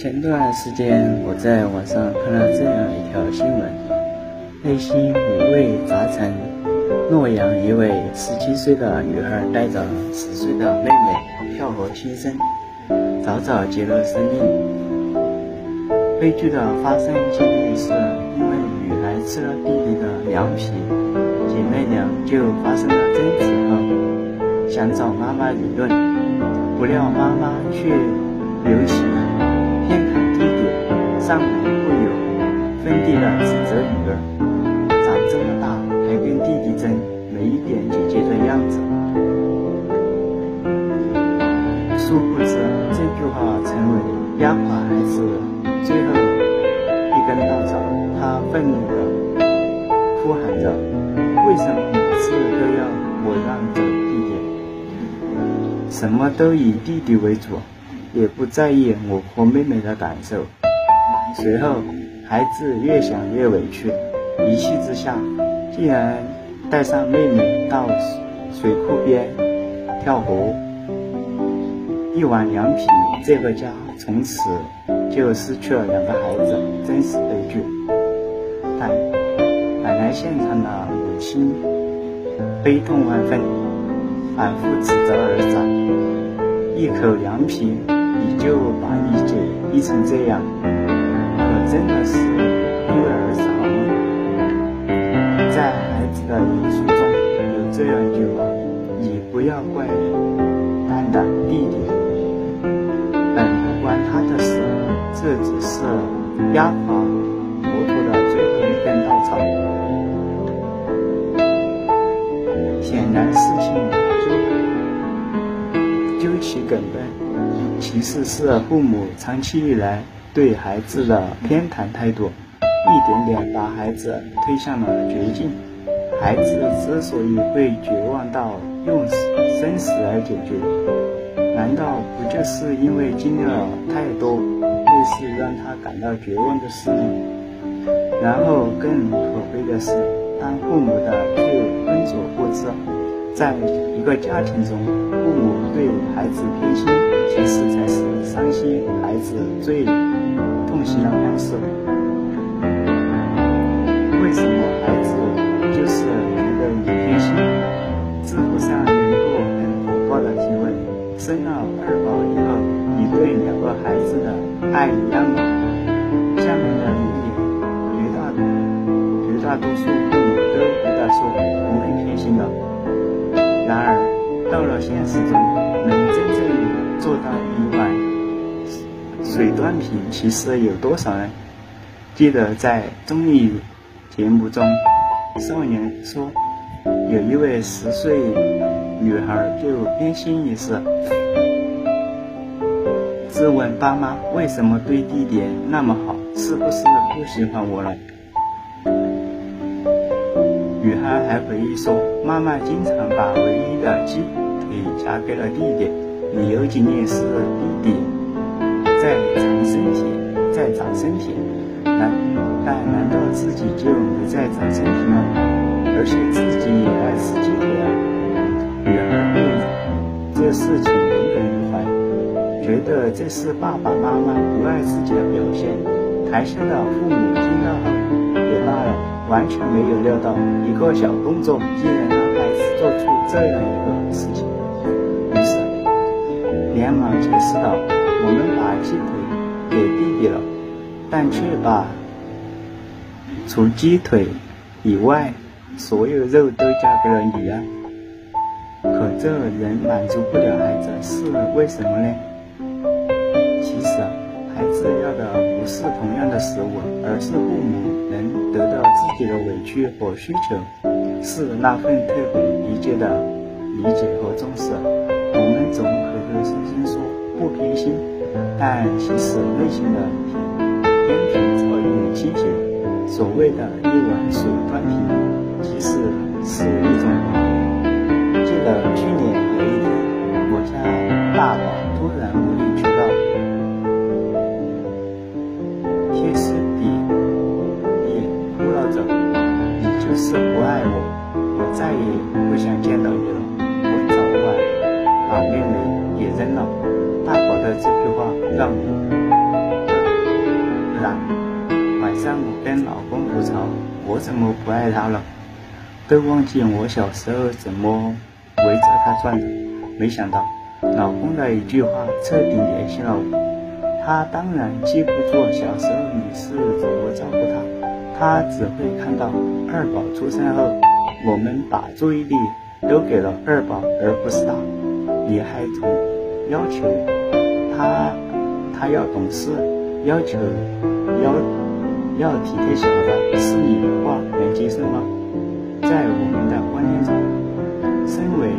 前段时间，我在网上看了这样一条新闻：内心五味杂陈。洛阳一位十七岁的女孩带着十岁的妹妹跳河轻生，早早结了生命。悲剧的发生经历是因为女孩吃了弟弟的凉皮，姐妹俩就发生了争执后，想找妈妈理论，不料妈妈却留情。上来会有分地的指责女儿，长这么大还跟弟弟争，没一点姐姐的样子。殊不知这句话成为压垮孩子最后一根稻草。他愤怒地哭喊着：“为什么每次都要我让着弟弟？什么都以弟弟为主，也不在意我和妹妹的感受。”随后，孩子越想越委屈，一气之下，竟然带上妹妹到水库边跳河。一碗凉皮，这个家从此就失去了两个孩子，真是悲剧。但赶来现场的母亲悲痛万分，反复指责儿子：“一口凉皮，你就把你姐逼成这样。”真的是因为儿子好？在孩子的遗书中有这样一句话：“你不要怪蛋蛋弟弟，本不关他的事，这只是压垮骆驼的最后一根稻草。”显然，事情究究其根本，其实是父母长期以来。对孩子的偏袒态度，一点点把孩子推向了绝境。孩子之所以会绝望到用生死来解决，难道不就是因为经历了太多类似让他感到绝望的事吗？然后更可悲的是，当父母的却浑所不知，在一个家庭中，父母对孩子偏心，其实才是伤心孩子最。痛心的。方式，为什么孩子就是觉得你偏心？知乎上有一个很火爆的。提问：生了二宝以后，你对两个孩子的。爱一样吗？下面的留言，绝大绝大多数父母都回答说不会偏心的。然而，到了现实中，水端平其实有多少呢？记得在综艺节目中，少年说有一位十岁女孩就偏心一事，质问爸妈为什么对弟弟那么好，是不是不喜欢我了？女孩还回忆说，妈妈经常把唯一的鸡腿夹给了弟弟，理由仅仅是弟弟。长身体，难但难道自己就没在长身体吗？而且自己也爱吃鸡腿啊！女儿对这事情耿耿于怀，觉得这是爸爸妈妈不爱自己的表现。台下的父母听到后也罢了，完全没有料到一个小动作竟然让孩子做出这样一个事情，于是连忙解释道。我们把鸡腿给弟弟了，但却把除鸡腿以外所有肉都交给了你啊！可这仍满足不了孩子，是为什么呢？其实，孩子要的不是同样的食物，而是父母能得到自己的委屈和需求，是那份特别理解的理解和重视。我们总口口声声说不偏心。但其实内心的偏偏早已倾斜。所谓的一碗水端平，其实是一种谎言。记得去年有一天，我家大宝突然无理取闹，歇斯底里哭闹着：“你就是不爱我，我再也不想见到你了。我早晚把妹妹也扔了。”大宝的这句话让我然，晚上我跟老公吐槽，我怎么不爱他了？都忘记我小时候怎么围着他转的。没想到，老公的一句话彻底联系了我。他当然记不住小时候你是怎么照顾他，他只会看到二宝出生后，我们把注意力都给了二宝，而不是他。你还总要求他，他要懂事，要求要要体贴小的，是你的话能接受吗？在我们的观念中，身为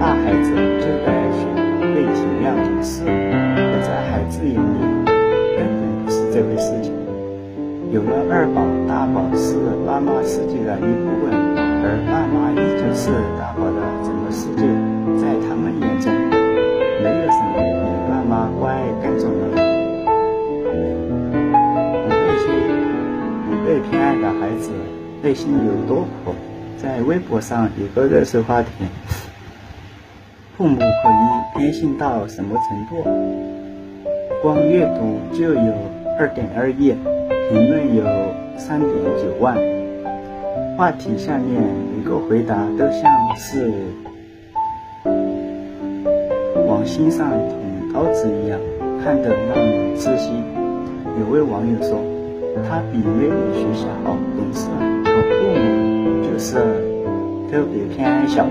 大孩子就该学会体谅懂事，可在孩子眼里根本不是这回事情。有了二宝，大宝是妈妈世界的一部分，而爸妈依旧是大宝的整个世界。内心有多苦？在微博上有个热搜话题：父母可以偏心到什么程度？光阅读就有二点二亿，评论有三点九万。话题下面每个回答都像是往。心上捅刀子一样，看得让人窒息。有位网友说，他比妹妹学习好，懂事，父母就是特别偏爱小的。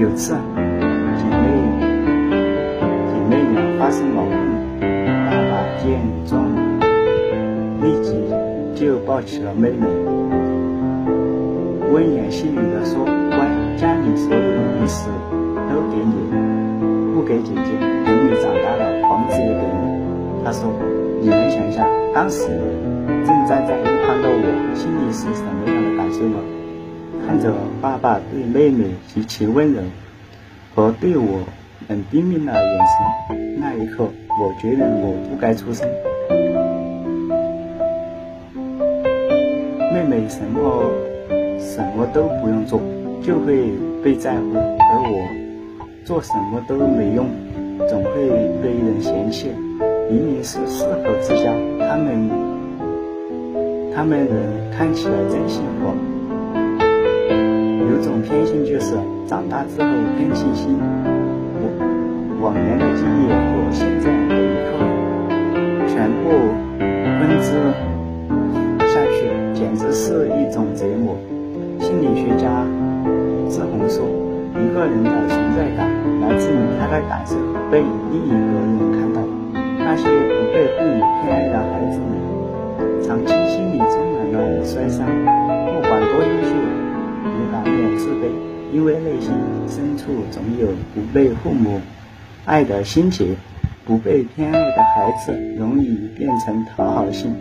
有次姐妹姐妹俩发生矛盾，爸爸见状立即就抱起了妹妹，温言细语的说：“乖，家里所有的零食都给你。”不给姐姐，等你长大了，房子也给你。他说：“你能想象当时正站在一旁的我心里是什么样的感受吗？看着爸爸对妹妹极其温柔和对我冷冰冰的眼神，那一刻，我觉得我不该出生。妹妹什么什么都不用做，就会被在乎，而我。”做什么都没用，总会被人嫌弃。明明是四口之家，他们他们人看起来真幸福。有种偏心就是长大之后更清晰，往年的记忆和现在的一刻全部分支下去，简直是一种折磨。心理学家志宏说。一个人的存在感来自于他的感受被另一个人。那些不被父母偏爱的孩子们，长期心里充满了摔伤。不管多优秀，也难免自卑，因为内心深处总有不被父母爱的心结。不被偏爱的孩子容易变成讨好型。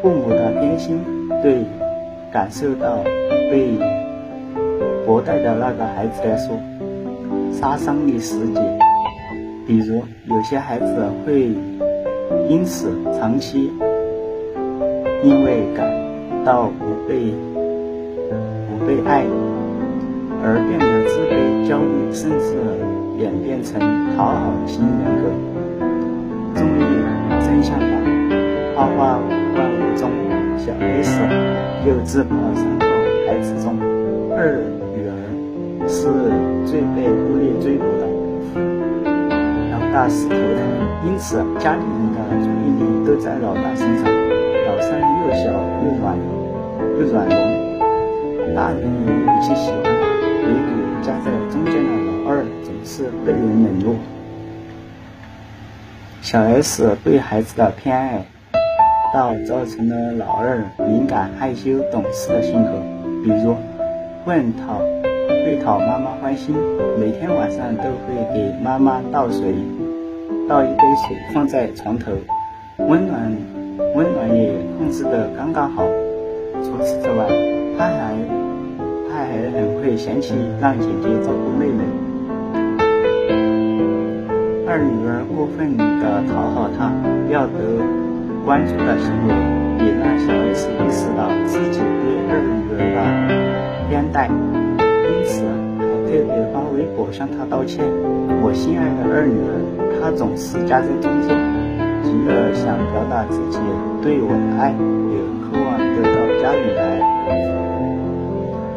父母的偏心对感受到被。薄待的那个孩子来说，杀伤力十级。比如，有些孩子会因此长期因为感到不被不被爱而变得自卑、焦虑，甚至演变成讨好型人格。综艺真相版《花花万物》中，小 S 又自曝三个孩子中二女儿。是最被忽略最多，大是头疼，因此家里人的注意力都在老大身上。老三又小又软又软萌，大人也有些喜欢他，唯独夹在中间的老二总是被人冷落。小 S 对孩子的偏爱，倒造成了老二敏感、害羞、懂事的性格，比如问讨。会讨妈妈欢心，每天晚上都会给妈妈倒水，倒一杯水放在床头，温暖温暖也控制的刚刚好。除此之外，他还他还很会嫌弃让姐姐照顾妹妹。二女儿过分的讨好他，要得关注的行为，也让小 S 意识到自己对二女儿的偏待。因此，还特别发微博向她道歉。我心爱的二女儿，她总是夹在中间，急着想表达自己对我的爱，也渴望得到家人的爱。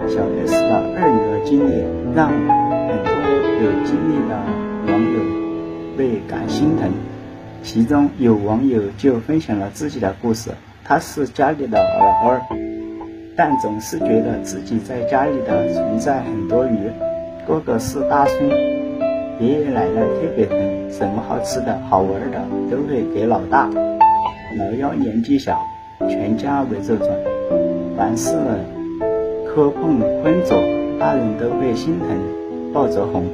小 S 的二女儿经历让很多有经历的网友倍感心疼。其中有网友就分享了自己的故事，她是家里的儿儿，但总是觉得自己在家里的存在很多余。哥哥是大孙，爷爷奶奶特别疼，什么好吃的好玩的都会给老大。老幺年纪小，全家围着转，凡是磕碰昏着，大人都会心疼，抱着哄，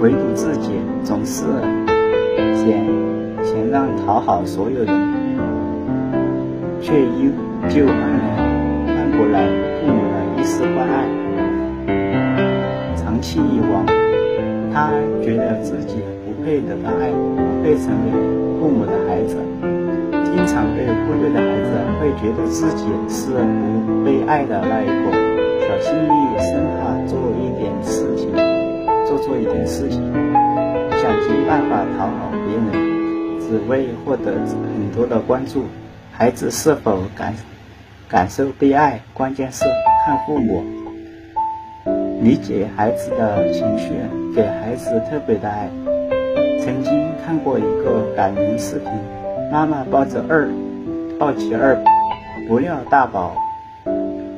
唯独自己总是嫌。想让讨好所有人，却依旧换来换过来父母的一丝关爱。长期以往，他觉得自己不配得到爱，不配成为父母的孩子。经常被忽略的孩子会觉得自己是不被爱的那一个，小心翼翼，生怕做一点事情，做错一点事情，想尽办法讨好别人。只为获得很多的关注，孩子是否感感受被爱，关键是看父母理解孩子的情绪，给孩子特别的爱。曾经看过一个感人视频，妈妈抱着二抱起二，不料大宝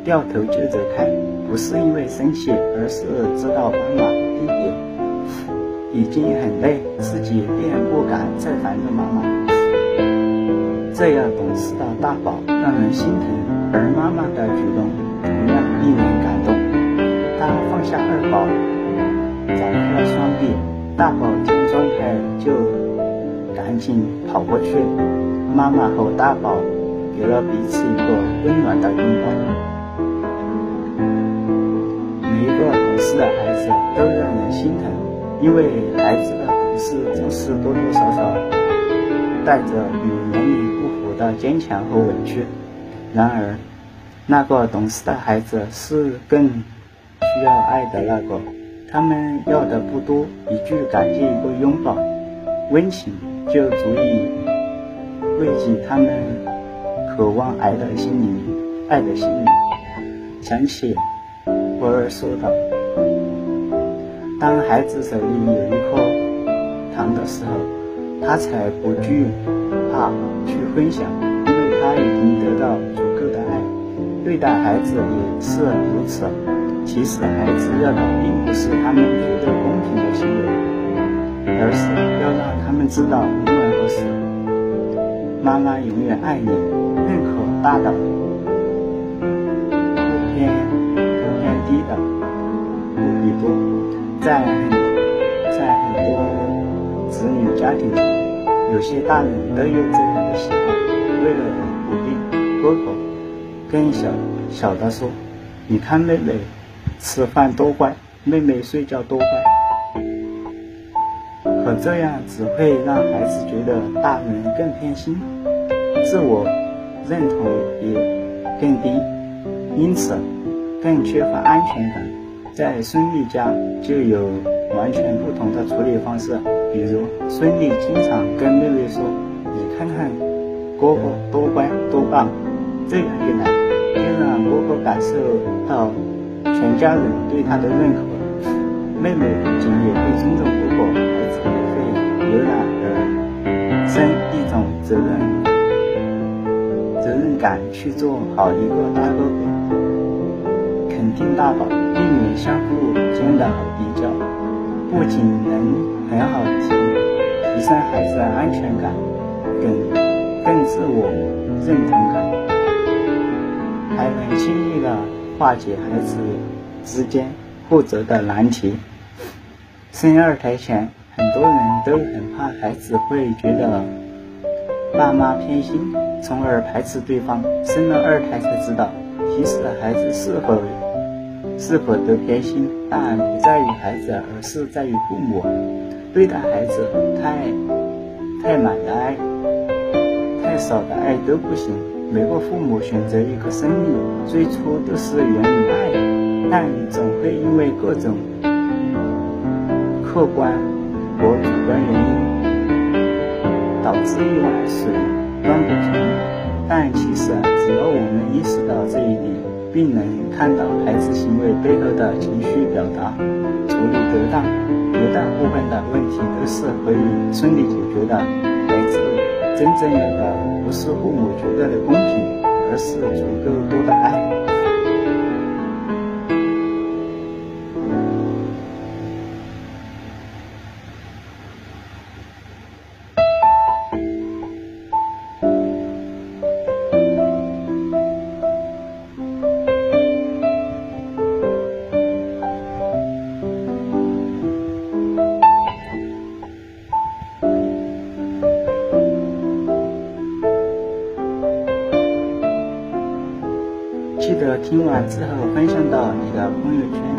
掉头就走开，不是因为生气，而是知道妈妈弟弟。已经很累，自己便不敢再烦着妈妈。这样懂事的大宝让人心疼，而妈妈的举动同样令人感动。她放下二宝，展开了双臂，大宝见状态就赶紧跑过去。妈妈和大宝给了彼此一个温暖的拥抱。每一个懂事的孩子都让人心疼。因为孩子的懂事总是多多少少带着与年龄不符的坚强和委屈，然而，那个懂事的孩子是更需要爱的那个。他们要的不多，一句感谢，一个拥抱，温情就足以慰藉他们渴望爱的心灵，爱的心灵。想起博尔说的。当孩子手里有一颗糖的时候，他才不惧怕去分享，因为他已经得到。对待孩子也是如此。其实孩子要的并不是他们觉得公平的行为，而是要让他们知道无论何时，妈妈永远爱你，认可大的，不偏不偏低的，不比多。在在很多子女家庭中，有些大人都有这样的习惯，为了鼓励哥哥跟小小的说：“你看妹妹吃饭多乖，妹妹睡觉多乖。”可这样只会让孩子觉得大人更偏心，自我认同也更低，因此更缺乏安全感。在孙俪家就有完全不同的处理方式，比如孙俪经常跟妹妹说：“你看看哥哥多乖多棒。”这样一来，让哥哥感受到全家人对他的认可。妹妹不仅也会尊重哥哥，孩子也会由然而生一种责任责任感，去做好一个大哥哥，肯定大宝。避免相互间的比较，不仅能很好提提升孩子的安全感，更更自我认同感，还能轻易的化解孩子之间负责的难题。生二胎前，很多人都很怕孩子会觉得爸妈偏心，从而排斥对方。生了二胎才知道，其实孩子是否。是否得偏心，但不在于孩子，而是在于父母。对待孩子太太满的爱，太少的爱都不行。每个父母选择一个生命，最初都是源于爱，但总会因为各种客观和主观原因，导自以为水暖不平。但其实，只要我们意识到这一点，并能看到孩子行为背后的情绪表达，处理得当，绝大部分的问题都是可以顺利解决的。孩子真正要的不是父母绝对的公平，而是足够多的爱。听完之后分享到你的朋友圈。